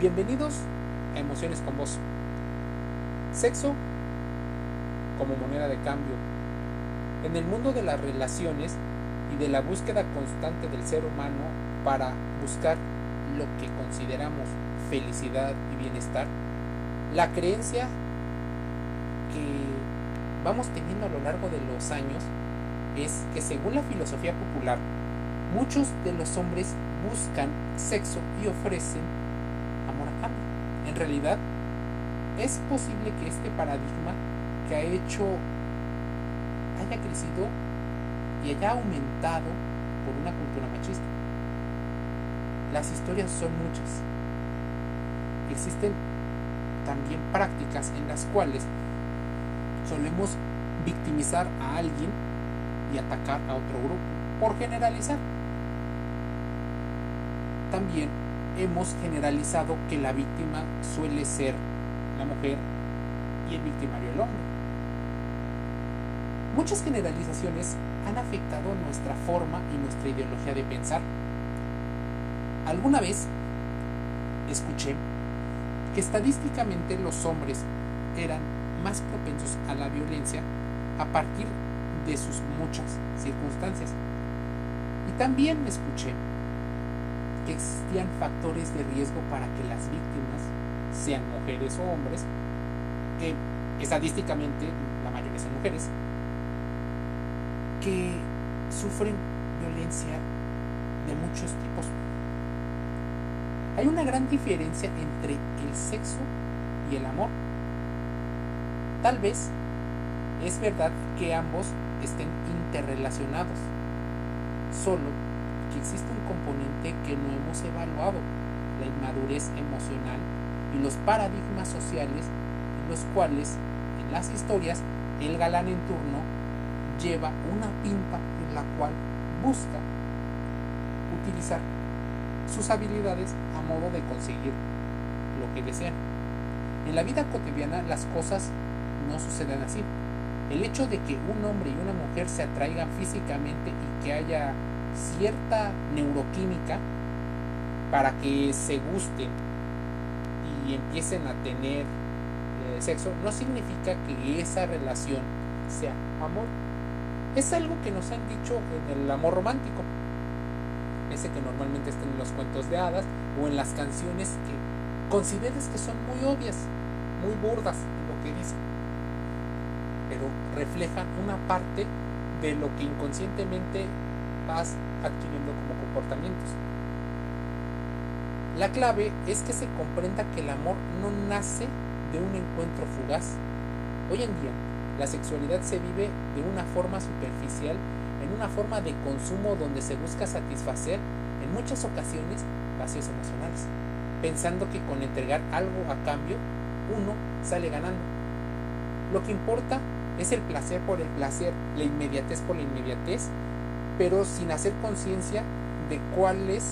Bienvenidos a Emociones con Vos. Sexo como moneda de cambio. En el mundo de las relaciones y de la búsqueda constante del ser humano para buscar lo que consideramos felicidad y bienestar, la creencia que vamos teniendo a lo largo de los años es que según la filosofía popular, muchos de los hombres buscan sexo y ofrecen. En realidad, es posible que este paradigma que ha hecho haya crecido y haya aumentado por una cultura machista. Las historias son muchas. Existen también prácticas en las cuales solemos victimizar a alguien y atacar a otro grupo, por generalizar. También hemos generalizado que la víctima suele ser la mujer y el victimario el hombre. Muchas generalizaciones han afectado nuestra forma y nuestra ideología de pensar. Alguna vez escuché que estadísticamente los hombres eran más propensos a la violencia a partir de sus muchas circunstancias. Y también escuché existían factores de riesgo para que las víctimas, sean mujeres o hombres, que estadísticamente la mayoría son mujeres, que sufren violencia de muchos tipos. Hay una gran diferencia entre el sexo y el amor. Tal vez es verdad que ambos estén interrelacionados, solo que existe un componente que no hemos evaluado, la inmadurez emocional y los paradigmas sociales en los cuales en las historias el galán en turno lleva una pinta en la cual busca utilizar sus habilidades a modo de conseguir lo que desean. En la vida cotidiana las cosas no suceden así. El hecho de que un hombre y una mujer se atraigan físicamente y que haya cierta neuroquímica para que se gusten y empiecen a tener eh, sexo, no significa que esa relación sea amor. Es algo que nos han dicho en el amor romántico, ese que normalmente está en los cuentos de hadas o en las canciones que consideres que son muy obvias, muy burdas lo que dicen pero reflejan una parte de lo que inconscientemente adquiriendo como comportamientos. La clave es que se comprenda que el amor no nace de un encuentro fugaz. Hoy en día, la sexualidad se vive de una forma superficial, en una forma de consumo donde se busca satisfacer en muchas ocasiones vacíos emocionales, pensando que con entregar algo a cambio uno sale ganando. Lo que importa es el placer por el placer, la inmediatez por la inmediatez, pero sin hacer conciencia de cuáles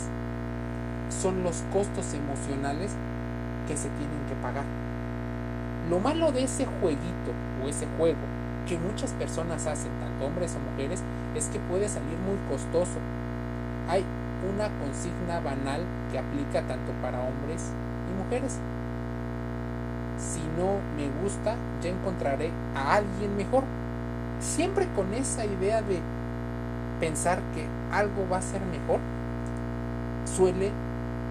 son los costos emocionales que se tienen que pagar. Lo malo de ese jueguito o ese juego que muchas personas hacen, tanto hombres o mujeres, es que puede salir muy costoso. Hay una consigna banal que aplica tanto para hombres y mujeres si no me gusta, ya encontraré a alguien mejor. Siempre con esa idea de pensar que algo va a ser mejor, suele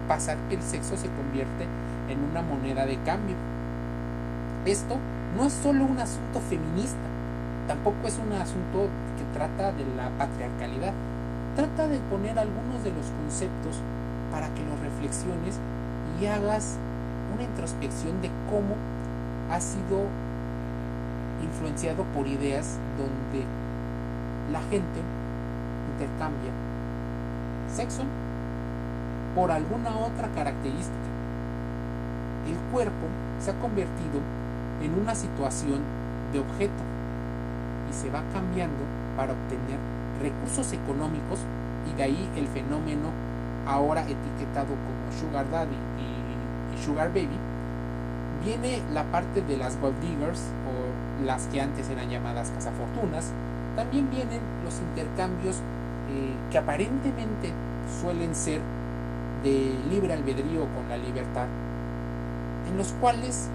pasar que el sexo se convierte en una moneda de cambio. Esto no es solo un asunto feminista, tampoco es un asunto que trata de la patriarcalidad. Trata de poner algunos de los conceptos para que los reflexiones y hagas una introspección de cómo ha sido influenciado por ideas donde la gente intercambia sexo por alguna otra característica. El cuerpo se ha convertido en una situación de objeto y se va cambiando para obtener recursos económicos y de ahí el fenómeno ahora etiquetado como sugar daddy y Sugar Baby, viene la parte de las Gold Diggers o las que antes eran llamadas cazafortunas. También vienen los intercambios eh, que aparentemente suelen ser de libre albedrío con la libertad, en los cuales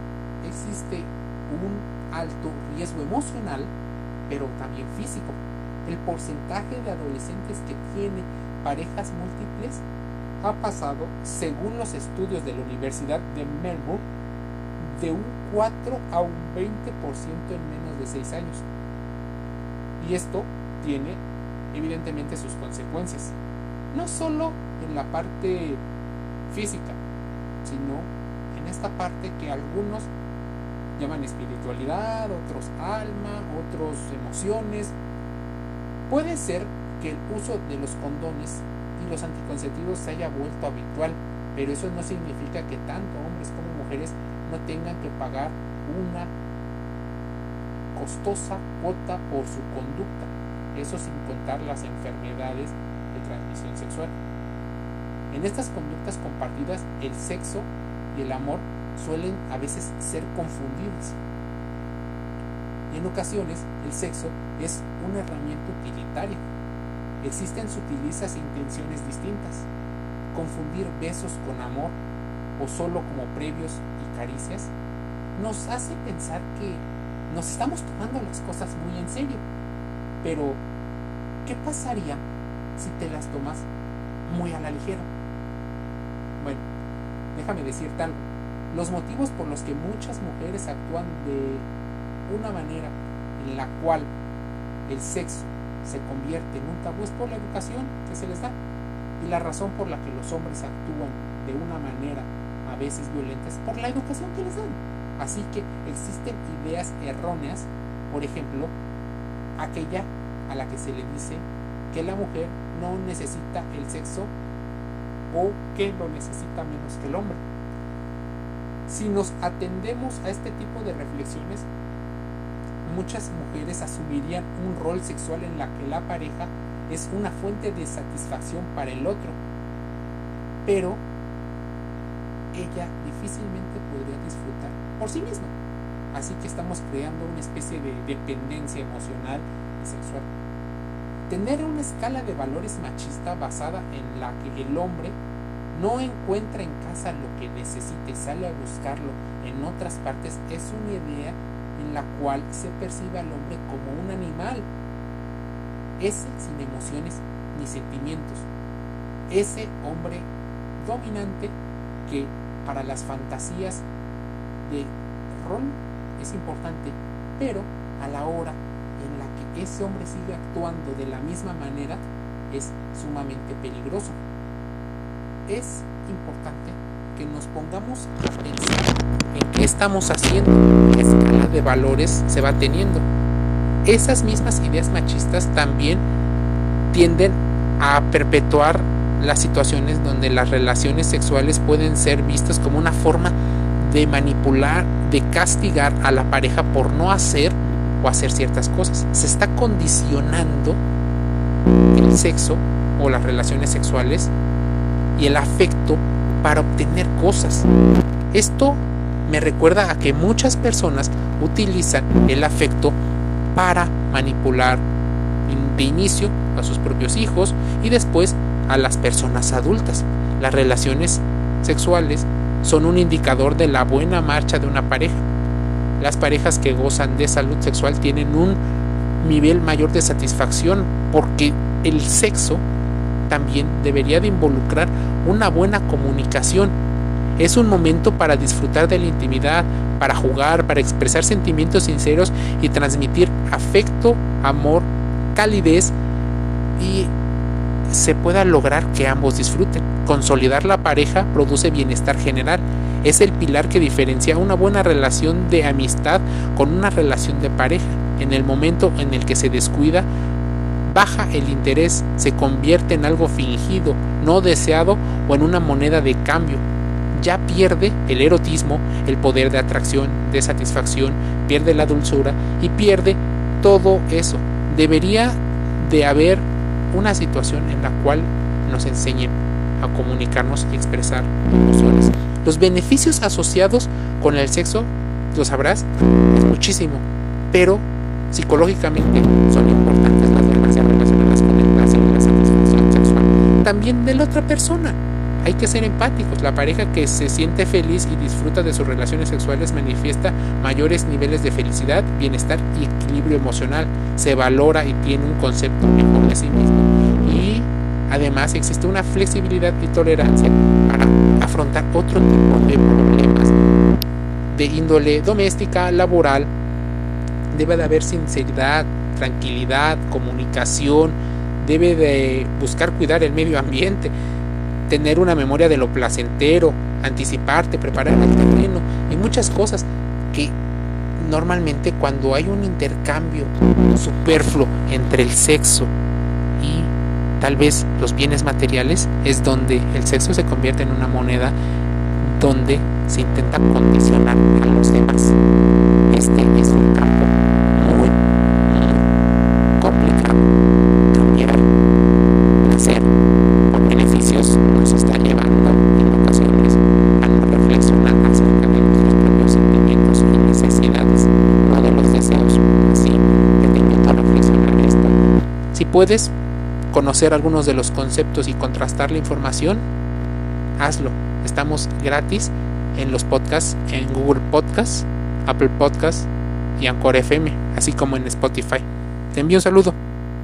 existe un alto riesgo emocional, pero también físico. El porcentaje de adolescentes que tiene parejas múltiples ha pasado, según los estudios de la Universidad de Melbourne, de un 4 a un 20% en menos de 6 años. Y esto tiene evidentemente sus consecuencias, no solo en la parte física, sino en esta parte que algunos llaman espiritualidad, otros alma, otros emociones. Puede ser que el uso de los condones y los anticonceptivos se haya vuelto habitual, pero eso no significa que tanto hombres como mujeres no tengan que pagar una costosa cuota por su conducta, eso sin contar las enfermedades de transmisión sexual. En estas conductas compartidas, el sexo y el amor suelen a veces ser confundidos. Y en ocasiones el sexo es una herramienta utilitaria. Existen sutilizas e intenciones distintas. Confundir besos con amor o solo como previos y caricias nos hace pensar que nos estamos tomando las cosas muy en serio. Pero, ¿qué pasaría si te las tomas muy a la ligera? Bueno, déjame decirte algo. Los motivos por los que muchas mujeres actúan de una manera en la cual el sexo se convierte en un tabú es por la educación que se les da y la razón por la que los hombres actúan de una manera a veces violenta es por la educación que les dan. Así que existen ideas erróneas, por ejemplo, aquella a la que se le dice que la mujer no necesita el sexo o que lo necesita menos que el hombre. Si nos atendemos a este tipo de reflexiones, muchas mujeres asumirían un rol sexual en la que la pareja es una fuente de satisfacción para el otro, pero ella difícilmente podría disfrutar por sí misma. Así que estamos creando una especie de dependencia emocional y sexual. Tener una escala de valores machista basada en la que el hombre no encuentra en casa lo que necesita y sale a buscarlo en otras partes es una idea en la cual se percibe al hombre como un animal, ese sin emociones ni sentimientos, ese hombre dominante que para las fantasías de rol es importante, pero a la hora en la que ese hombre sigue actuando de la misma manera es sumamente peligroso. Es importante que nos pongamos a pensar en qué estamos haciendo, qué escala de valores se va teniendo. Esas mismas ideas machistas también tienden a perpetuar las situaciones donde las relaciones sexuales pueden ser vistas como una forma de manipular, de castigar a la pareja por no hacer o hacer ciertas cosas. Se está condicionando el sexo o las relaciones sexuales y el afecto para obtener cosas. Esto me recuerda a que muchas personas utilizan el afecto para manipular de inicio a sus propios hijos y después a las personas adultas. Las relaciones sexuales son un indicador de la buena marcha de una pareja. Las parejas que gozan de salud sexual tienen un nivel mayor de satisfacción porque el sexo también debería de involucrar una buena comunicación. Es un momento para disfrutar de la intimidad, para jugar, para expresar sentimientos sinceros y transmitir afecto, amor, calidez y se pueda lograr que ambos disfruten. Consolidar la pareja produce bienestar general. Es el pilar que diferencia una buena relación de amistad con una relación de pareja. En el momento en el que se descuida, baja el interés, se convierte en algo fingido, no deseado o en una moneda de cambio. Ya pierde el erotismo, el poder de atracción, de satisfacción, pierde la dulzura y pierde todo eso. Debería de haber una situación en la cual nos enseñen a comunicarnos y expresar emociones. Los beneficios asociados con el sexo, lo sabrás, es muchísimo, pero psicológicamente son importantes las demasiadas relacionadas con el placer y la satisfacción sexual. También de la otra persona. Hay que ser empáticos. La pareja que se siente feliz y disfruta de sus relaciones sexuales manifiesta mayores niveles de felicidad, bienestar y equilibrio emocional. Se valora y tiene un concepto mejor de sí mismo. Y además existe una flexibilidad y tolerancia para afrontar otro tipo de problemas de índole doméstica, laboral. Debe de haber sinceridad, tranquilidad, comunicación, debe de buscar cuidar el medio ambiente, tener una memoria de lo placentero, anticiparte, preparar el terreno y muchas cosas que normalmente cuando hay un intercambio superfluo entre el sexo y tal vez los bienes materiales es donde el sexo se convierte en una moneda donde se intenta condicionar a los demás. Este es un campo puedes conocer algunos de los conceptos y contrastar la información, hazlo. Estamos gratis en los podcasts, en Google Podcasts, Apple Podcasts y Anchor FM, así como en Spotify. Te envío un saludo.